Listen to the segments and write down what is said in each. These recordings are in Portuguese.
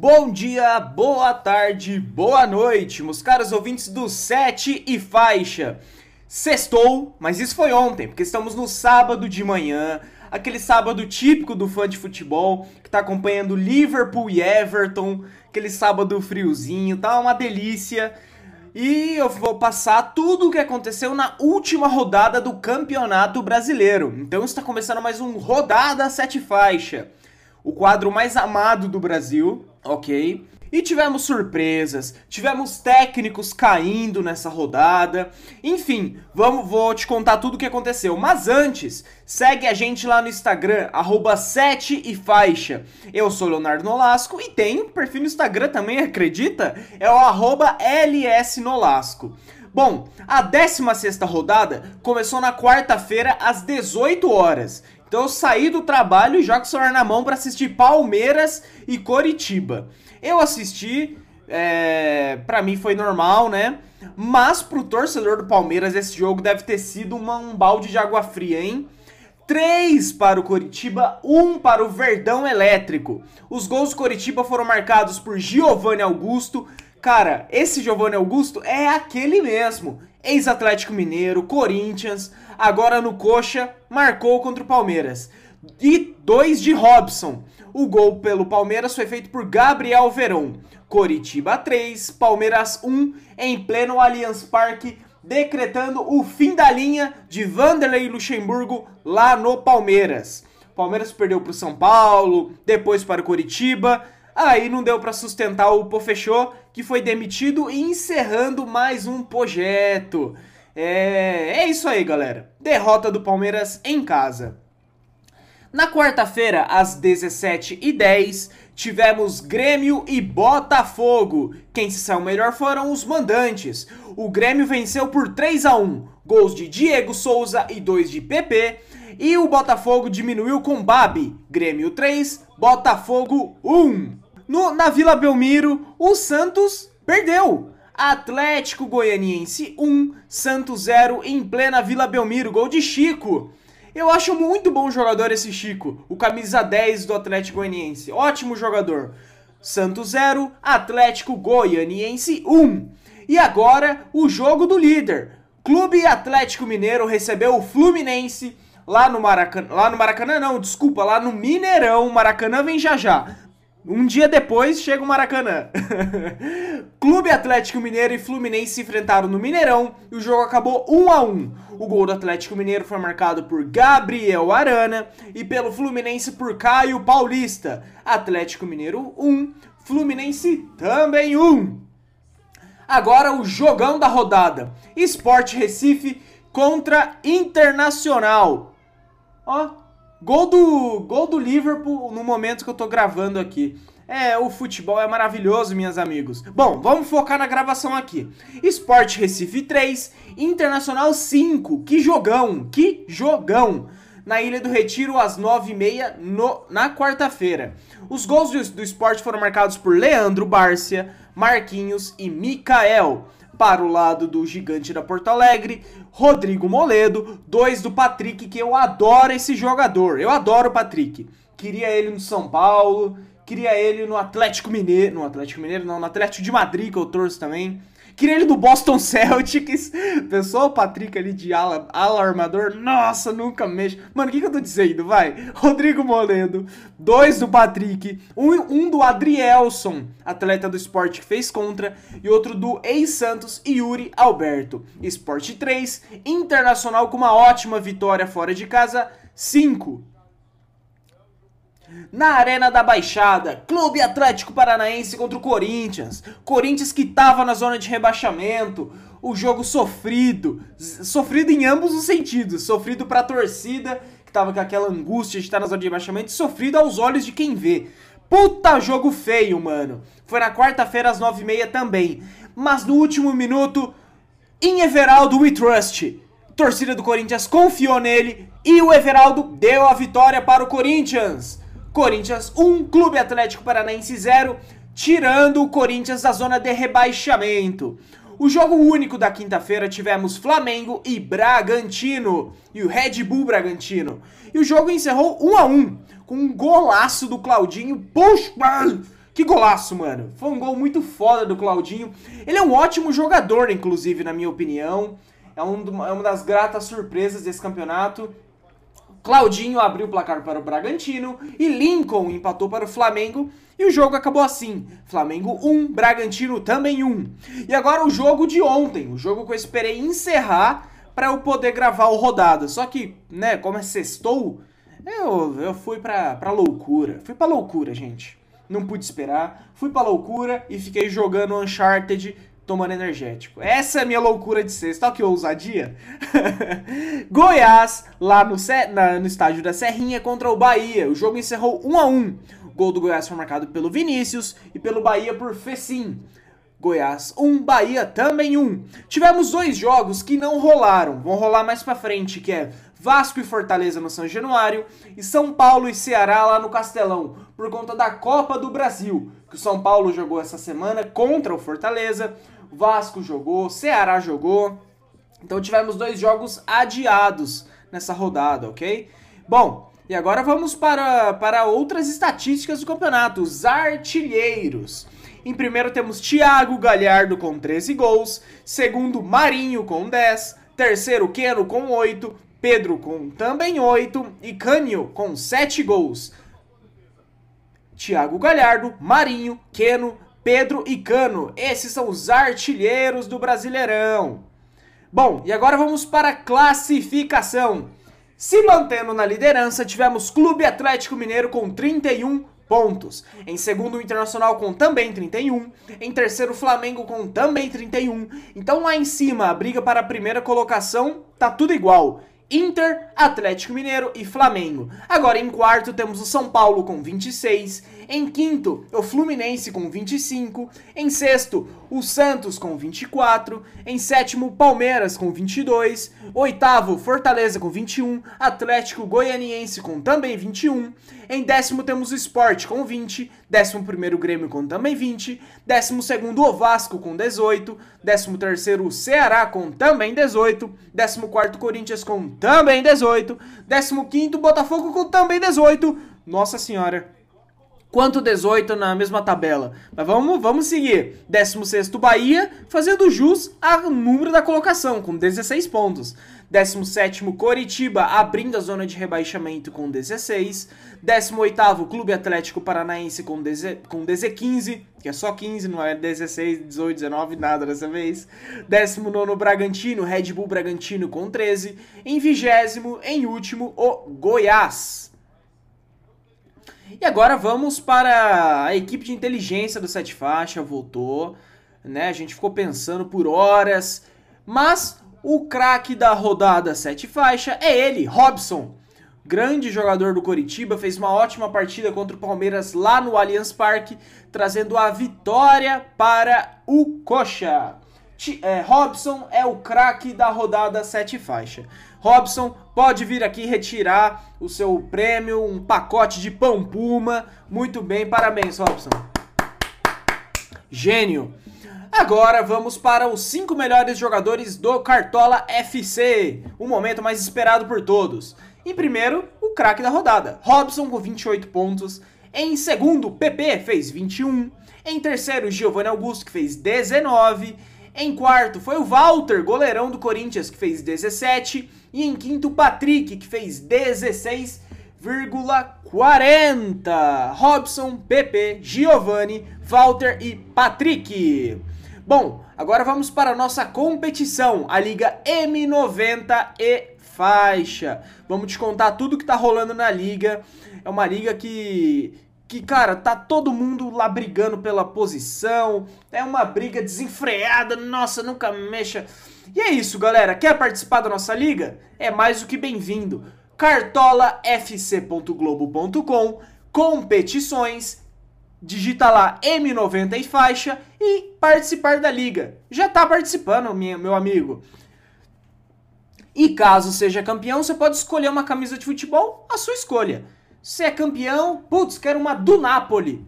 Bom dia, boa tarde, boa noite, meus caros ouvintes do Sete e Faixa. Sextou, mas isso foi ontem, porque estamos no sábado de manhã, aquele sábado típico do fã de futebol, que tá acompanhando Liverpool e Everton, aquele sábado friozinho, tá uma delícia. E eu vou passar tudo o que aconteceu na última rodada do Campeonato Brasileiro. Então está começando mais um Rodada Sete Faixa, o quadro mais amado do Brasil, ok? E tivemos surpresas, tivemos técnicos caindo nessa rodada. Enfim, vamos, vou te contar tudo o que aconteceu. Mas antes, segue a gente lá no Instagram, arroba 7 e faixa. Eu sou Leonardo Nolasco e tenho perfil no Instagram também, acredita? É o arroba LS Nolasco. Bom, a 16 rodada começou na quarta-feira às 18 horas. Então eu saí do trabalho e jogo o celular na mão para assistir Palmeiras e Coritiba. Eu assisti, é, para mim foi normal, né? Mas pro torcedor do Palmeiras esse jogo deve ter sido uma, um balde de água fria, hein? 3 para o Coritiba, 1 para o Verdão Elétrico. Os gols do Coritiba foram marcados por Giovanni Augusto. Cara, esse Giovanni Augusto é aquele mesmo. Ex-Atlético Mineiro, Corinthians, agora no Coxa, marcou contra o Palmeiras. E dois de Robson. O gol pelo Palmeiras foi feito por Gabriel Verón. Coritiba 3, Palmeiras 1, em pleno Allianz Parque, decretando o fim da linha de Vanderlei Luxemburgo lá no Palmeiras. Palmeiras perdeu para o São Paulo, depois para o Coritiba. Aí não deu para sustentar o Pofechô, que foi demitido e encerrando mais um projeto. É, é isso aí, galera. Derrota do Palmeiras em casa. Na quarta-feira, às 17h10, tivemos Grêmio e Botafogo. Quem se saiu melhor foram os mandantes. O Grêmio venceu por 3 a 1 gols de Diego Souza e 2 de PP. E o Botafogo diminuiu com Babi. Grêmio 3, Botafogo 1. No, na Vila Belmiro, o Santos perdeu. Atlético Goianiense 1, Santos 0 em plena Vila Belmiro, gol de Chico. Eu acho muito bom jogador esse Chico, o camisa 10 do Atlético Goianiense. Ótimo jogador. Santos 0, Atlético Goianiense 1. E agora o jogo do líder. Clube Atlético Mineiro recebeu o Fluminense lá no Maracanã. Lá no Maracanã não, desculpa, lá no Mineirão. Maracanã vem já já. Um dia depois chega o Maracanã. Clube Atlético Mineiro e Fluminense se enfrentaram no Mineirão e o jogo acabou 1 a 1. O gol do Atlético Mineiro foi marcado por Gabriel Arana e pelo Fluminense por Caio Paulista. Atlético Mineiro 1, Fluminense também 1. Agora o jogão da rodada. Esporte Recife contra Internacional. Ó, Gol do, gol do Liverpool no momento que eu tô gravando aqui. É, o futebol é maravilhoso, meus amigos. Bom, vamos focar na gravação aqui. Esporte Recife 3, Internacional 5. Que jogão, que jogão. Na Ilha do Retiro, às 9h30 na quarta-feira. Os gols do, do esporte foram marcados por Leandro Bárcia, Marquinhos e Mikael para o lado do gigante da Porto Alegre, Rodrigo Moledo, dois do Patrick, que eu adoro esse jogador. Eu adoro o Patrick. Queria ele no São Paulo, queria ele no Atlético Mineiro, no Atlético Mineiro não, no Atlético de Madrid que eu torço também. Queria ele do Boston Celtics. Pessoal, o Patrick ali de ala, ala armador. Nossa, nunca mexo. Mano, o que, que eu tô dizendo? Vai. Rodrigo Moledo. Dois do Patrick. Um, um do Adrielson, atleta do esporte que fez contra. E outro do ex-Santos, Yuri Alberto. Esporte 3. Internacional com uma ótima vitória fora de casa. 5 na Arena da Baixada, Clube Atlético Paranaense contra o Corinthians. Corinthians que estava na zona de rebaixamento. O jogo sofrido, sofrido em ambos os sentidos, sofrido para a torcida que tava com aquela angústia de estar na zona de rebaixamento, sofrido aos olhos de quem vê. Puta jogo feio, mano. Foi na quarta-feira às nove e meia também. Mas no último minuto, em Everaldo We Trust. Torcida do Corinthians confiou nele e o Everaldo deu a vitória para o Corinthians. Corinthians 1, Clube Atlético Paranaense 0, tirando o Corinthians da zona de rebaixamento. O jogo único da quinta-feira tivemos Flamengo e Bragantino, e o Red Bull Bragantino. E o jogo encerrou 1 a 1 com um golaço do Claudinho. Puxa! Que golaço, mano. Foi um gol muito foda do Claudinho. Ele é um ótimo jogador, inclusive, na minha opinião. É, um, é uma das gratas surpresas desse campeonato. Claudinho abriu o placar para o Bragantino e Lincoln empatou para o Flamengo e o jogo acabou assim: Flamengo 1, Bragantino também 1. E agora o jogo de ontem, o jogo que eu esperei encerrar para eu poder gravar o rodada. Só que, né, como é sextou, eu, eu fui pra, pra loucura. Fui pra loucura, gente. Não pude esperar. Fui pra loucura e fiquei jogando Uncharted tomando energético. Essa é a minha loucura de sexta. Olha que ousadia. Goiás, lá no, na, no estádio da Serrinha, contra o Bahia. O jogo encerrou 1 a 1 O gol do Goiás foi marcado pelo Vinícius e pelo Bahia por Fecim. Goiás 1, Bahia também 1. Tivemos dois jogos que não rolaram, vão rolar mais pra frente, que é Vasco e Fortaleza no São Januário e São Paulo e Ceará lá no Castelão, por conta da Copa do Brasil, que o São Paulo jogou essa semana contra o Fortaleza, Vasco jogou, Ceará jogou. Então tivemos dois jogos adiados nessa rodada, ok? Bom, e agora vamos para, para outras estatísticas do campeonato, os artilheiros. Em primeiro temos Thiago Galhardo com 13 gols, segundo Marinho com 10, terceiro Keno com 8, Pedro com também 8 e Cânio com 7 gols. Thiago Galhardo, Marinho, Keno, Pedro e Cano. Esses são os artilheiros do Brasileirão. Bom, e agora vamos para a classificação. Se mantendo na liderança, tivemos Clube Atlético Mineiro com 31 pontos. Em segundo, o Internacional com também 31. Em terceiro, o Flamengo com também 31. Então lá em cima, a briga para a primeira colocação tá tudo igual. Inter, Atlético Mineiro e Flamengo. Agora em quarto temos o São Paulo com 26, em quinto, o Fluminense com 25. Em sexto, o Santos com 24. Em sétimo, o Palmeiras com 22. Oitavo, Fortaleza com 21. Atlético Goianiense com também 21. Em décimo, temos o Sport com 20. Décimo primeiro, Grêmio com também 20. Décimo segundo, o Vasco com 18. Décimo terceiro, o Ceará com também 18. Décimo quarto, Corinthians com também 18. Décimo quinto, Botafogo com também 18. Nossa Senhora quanto 18 na mesma tabela. Mas vamos, vamos seguir. 16 Bahia, fazendo jus ao número da colocação, com 16 pontos. 17 Coritiba, abrindo a zona de rebaixamento com 16. 18 Clube Atlético Paranaense com, deze, com 15, que é só 15, não é 16, 18, 19, nada dessa vez. 19 Bragantino, Red Bull Bragantino com 13. Em vigésimo, em último, o Goiás. E agora vamos para a equipe de inteligência do Sete Faixa, voltou, né? A gente ficou pensando por horas, mas o craque da rodada Sete Faixa é ele, Robson. Grande jogador do Coritiba, fez uma ótima partida contra o Palmeiras lá no Allianz Parque, trazendo a vitória para o Coxa. É, Robson é o craque da rodada Sete Faixa. Robson pode vir aqui retirar o seu prêmio, um pacote de pão puma. Muito bem, parabéns, Robson. Gênio. Agora vamos para os 5 melhores jogadores do Cartola FC, o momento mais esperado por todos. Em primeiro, o craque da rodada, Robson com 28 pontos. Em segundo, PP fez 21. Em terceiro, Giovanni Augusto que fez 19. Em quarto foi o Walter, goleirão do Corinthians, que fez 17. E em quinto, o Patrick, que fez 16,40. Robson, PP, Giovanni, Walter e Patrick. Bom, agora vamos para a nossa competição, a Liga M90 e faixa. Vamos te contar tudo que tá rolando na liga. É uma liga que que, cara, tá todo mundo lá brigando pela posição, é uma briga desenfreada, nossa, nunca mexa. E é isso, galera. Quer participar da nossa liga? É mais do que bem-vindo. cartolafc.globo.com competições, digita lá M90 e faixa e participar da liga. Já tá participando, meu amigo. E caso seja campeão, você pode escolher uma camisa de futebol, a sua escolha. Você é campeão, putz, quero uma do Napoli.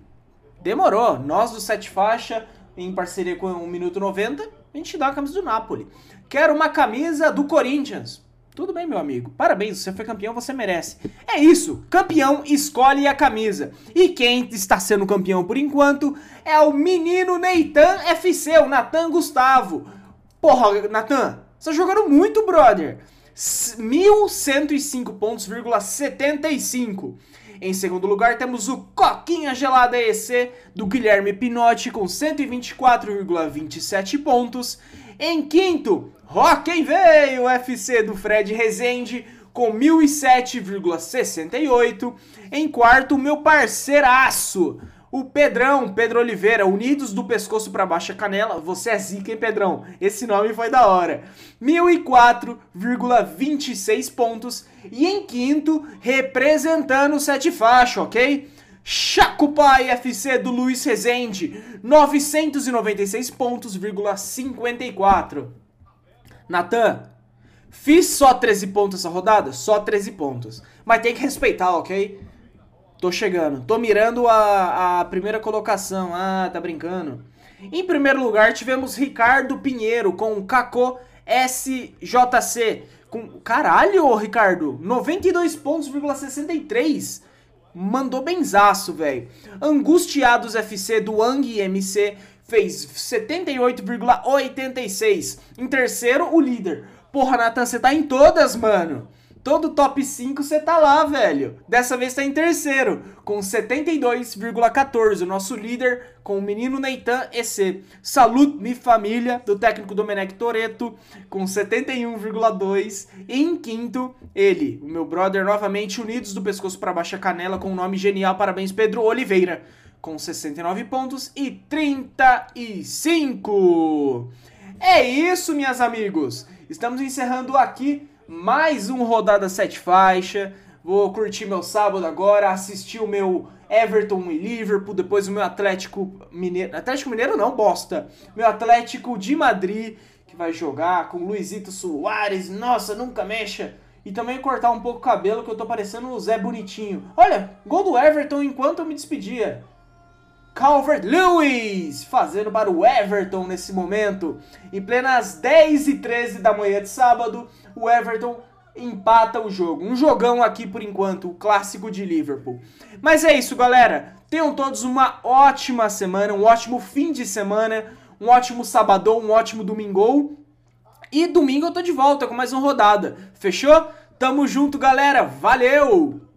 Demorou. Nós do Sete Faixa, em parceria com o Minuto 90, a gente dá a camisa do Napoli. Quero uma camisa do Corinthians. Tudo bem, meu amigo. Parabéns, você foi campeão, você merece. É isso. Campeão escolhe a camisa. E quem está sendo campeão por enquanto é o menino Neitan FC, o Natan Gustavo. Porra, Natan, você tá jogando muito, brother. 1105 pontos, 75. Em segundo lugar, temos o Coquinha Gelada EC do Guilherme Pinotti com 124,27 pontos. Em quinto, Rock Veio FC do Fred Rezende com 1007,68. Em quarto, meu parceiraço, o Pedrão, Pedro Oliveira, Unidos do Pescoço para Baixa Canela. Você é zica, hein, Pedrão? Esse nome foi da hora. 1004,26 pontos. E em quinto, representando o Sete Faixa, ok? Chacupai FC do Luiz Rezende, 996 pontos, 54. Natan, fiz só 13 pontos essa rodada? Só 13 pontos. Mas tem que respeitar, ok? Tô chegando. Tô mirando a, a primeira colocação. Ah, tá brincando. Em primeiro lugar, tivemos Ricardo Pinheiro com o Caco SJC. Com... Caralho, Ricardo! 92 pontos,63. Mandou benzaço, velho. Angustiados FC do Ang MC fez 78,86. Em terceiro, o líder. Porra, Nathan, você tá em todas, mano. Todo top 5 você tá lá, velho. Dessa vez tá em terceiro, com 72,14. O nosso líder com o menino Neitan EC. Salut, mi família, do técnico Domenech Toreto, com 71,2. E em quinto, ele, o meu brother, novamente unidos do pescoço para baixa canela, com o um nome genial. Parabéns, Pedro Oliveira, com 69 pontos e 35. É isso, minhas amigos. Estamos encerrando aqui mais um rodada sete faixa. Vou curtir meu sábado agora, assistir o meu Everton e Liverpool, depois o meu Atlético Mineiro. Atlético Mineiro não, bosta. Meu Atlético de Madrid, que vai jogar com Luizito Soares. Nossa, nunca mexa. E também cortar um pouco o cabelo, que eu tô parecendo o Zé Bonitinho. Olha, gol do Everton enquanto eu me despedia. Calvert Lewis fazendo para o Everton nesse momento. Em plenas 10 e 13 da manhã de sábado, o Everton empata o jogo. Um jogão aqui por enquanto, o clássico de Liverpool. Mas é isso, galera. Tenham todos uma ótima semana, um ótimo fim de semana, um ótimo sabadão, um ótimo domingo. E domingo eu tô de volta com mais uma rodada. Fechou? Tamo junto, galera. Valeu!